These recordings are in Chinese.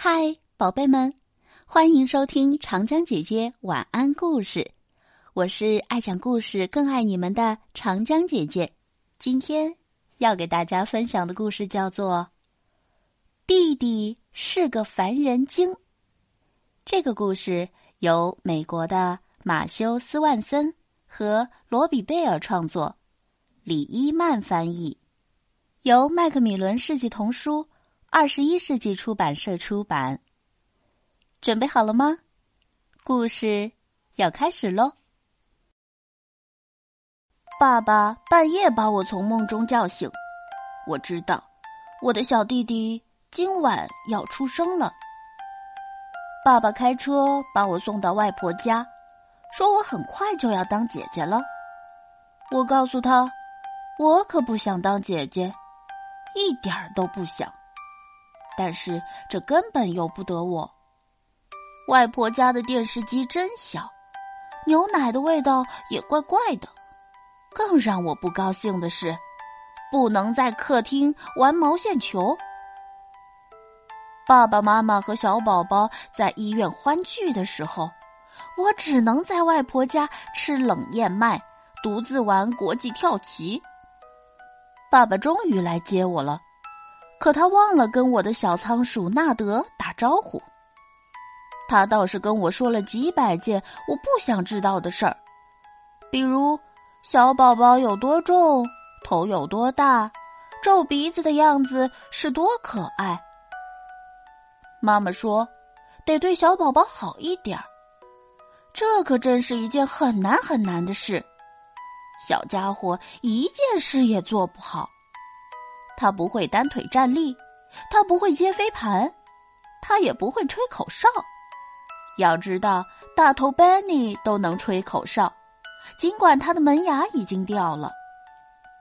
嗨，宝贝们，欢迎收听长江姐姐晚安故事。我是爱讲故事、更爱你们的长江姐姐。今天要给大家分享的故事叫做《弟弟是个烦人精》。这个故事由美国的马修·斯万森和罗比·贝尔创作，李伊曼翻译，由麦克米伦世纪童书。二十一世纪出版社出版。准备好了吗？故事要开始喽！爸爸半夜把我从梦中叫醒，我知道我的小弟弟今晚要出生了。爸爸开车把我送到外婆家，说我很快就要当姐姐了。我告诉他，我可不想当姐姐，一点儿都不想。但是这根本由不得我。外婆家的电视机真小，牛奶的味道也怪怪的。更让我不高兴的是，不能在客厅玩毛线球。爸爸妈妈和小宝宝在医院欢聚的时候，我只能在外婆家吃冷燕麦，独自玩国际跳棋。爸爸终于来接我了。可他忘了跟我的小仓鼠纳德打招呼。他倒是跟我说了几百件我不想知道的事儿，比如小宝宝有多重，头有多大，皱鼻子的样子是多可爱。妈妈说，得对小宝宝好一点儿，这可真是一件很难很难的事。小家伙一件事也做不好。他不会单腿站立，他不会接飞盘，他也不会吹口哨。要知道，大头 Benny 都能吹口哨，尽管他的门牙已经掉了。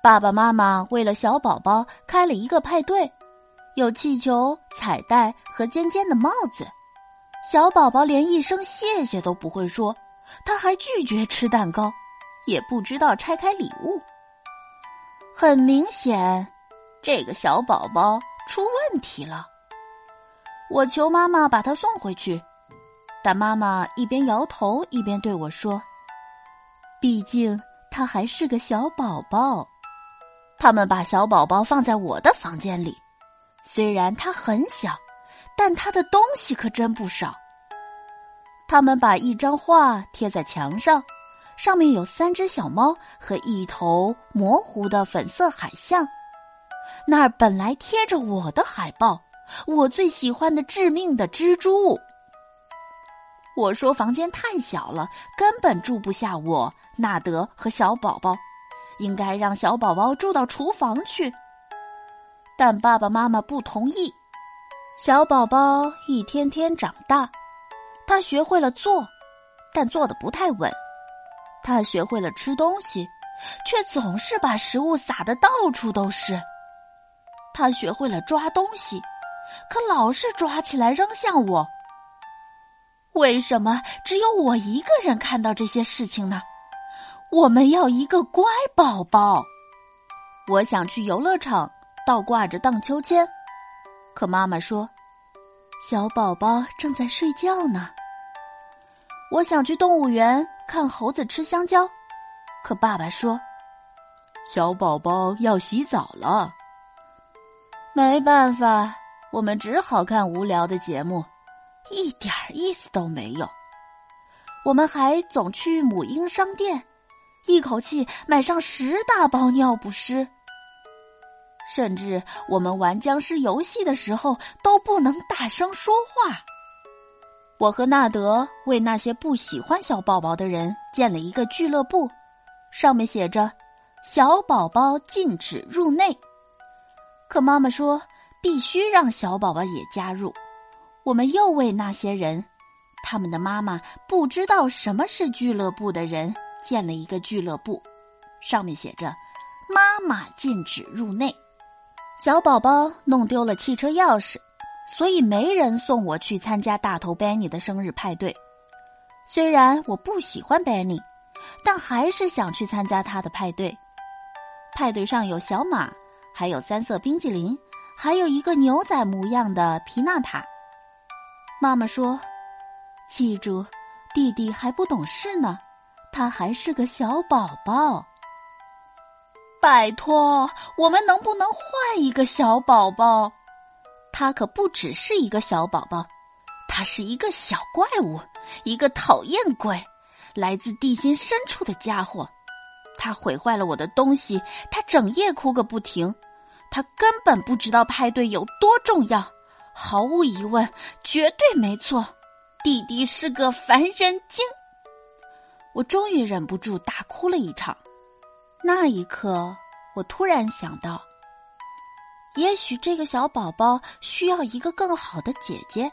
爸爸妈妈为了小宝宝开了一个派对，有气球、彩带和尖尖的帽子。小宝宝连一声谢谢都不会说，他还拒绝吃蛋糕，也不知道拆开礼物。很明显。这个小宝宝出问题了，我求妈妈把他送回去，但妈妈一边摇头一边对我说：“毕竟他还是个小宝宝。”他们把小宝宝放在我的房间里，虽然他很小，但他的东西可真不少。他们把一张画贴在墙上，上面有三只小猫和一头模糊的粉色海象。那儿本来贴着我的海报，我最喜欢的致命的蜘蛛。我说房间太小了，根本住不下我、纳德和小宝宝，应该让小宝宝住到厨房去。但爸爸妈妈不同意。小宝宝一天天长大，他学会了坐，但坐的不太稳。他学会了吃东西，却总是把食物撒的到处都是。他学会了抓东西，可老是抓起来扔向我。为什么只有我一个人看到这些事情呢？我们要一个乖宝宝。我想去游乐场倒挂着荡秋千，可妈妈说小宝宝正在睡觉呢。我想去动物园看猴子吃香蕉，可爸爸说小宝宝要洗澡了。没办法，我们只好看无聊的节目，一点意思都没有。我们还总去母婴商店，一口气买上十大包尿不湿。甚至我们玩僵尸游戏的时候都不能大声说话。我和纳德为那些不喜欢小宝宝的人建了一个俱乐部，上面写着“小宝宝禁止入内”。可妈妈说，必须让小宝宝也加入。我们又为那些人，他们的妈妈不知道什么是俱乐部的人，建了一个俱乐部，上面写着“妈妈禁止入内”。小宝宝弄丢了汽车钥匙，所以没人送我去参加大头 Benny 的生日派对。虽然我不喜欢 Benny，但还是想去参加他的派对。派对上有小马。还有三色冰激凌，还有一个牛仔模样的皮纳塔。妈妈说：“记住，弟弟还不懂事呢，他还是个小宝宝。拜托，我们能不能换一个小宝宝？他可不只是一个小宝宝，他是一个小怪物，一个讨厌鬼，来自地心深处的家伙。他毁坏了我的东西，他整夜哭个不停。”他根本不知道派对有多重要，毫无疑问，绝对没错。弟弟是个烦人精。我终于忍不住大哭了一场。那一刻，我突然想到，也许这个小宝宝需要一个更好的姐姐，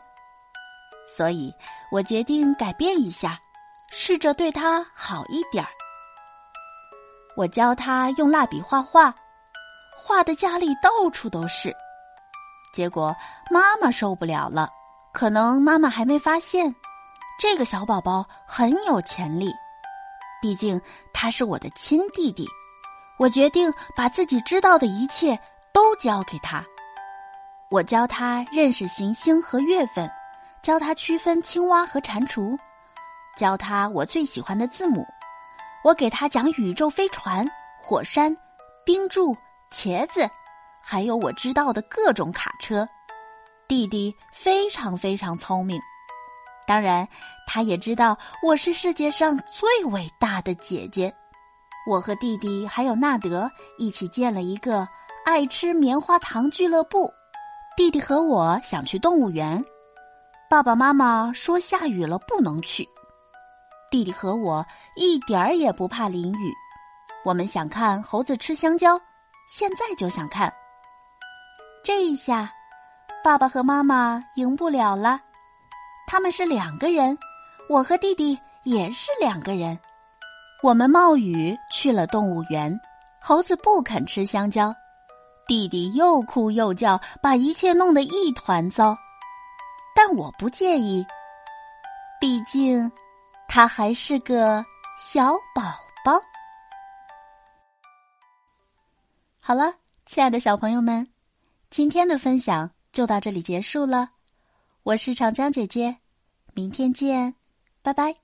所以我决定改变一下，试着对他好一点儿。我教他用蜡笔画画。画的家里到处都是，结果妈妈受不了了。可能妈妈还没发现，这个小宝宝很有潜力。毕竟他是我的亲弟弟，我决定把自己知道的一切都教给他。我教他认识行星和月份，教他区分青蛙和蟾蜍，教他我最喜欢的字母。我给他讲宇宙飞船、火山、冰柱。茄子，还有我知道的各种卡车。弟弟非常非常聪明，当然，他也知道我是世界上最伟大的姐姐。我和弟弟还有纳德一起建了一个爱吃棉花糖俱乐部。弟弟和我想去动物园，爸爸妈妈说下雨了不能去。弟弟和我一点儿也不怕淋雨，我们想看猴子吃香蕉。现在就想看。这一下，爸爸和妈妈赢不了了。他们是两个人，我和弟弟也是两个人。我们冒雨去了动物园，猴子不肯吃香蕉，弟弟又哭又叫，把一切弄得一团糟。但我不介意，毕竟他还是个小宝好了，亲爱的小朋友们，今天的分享就到这里结束了。我是长江姐姐，明天见，拜拜。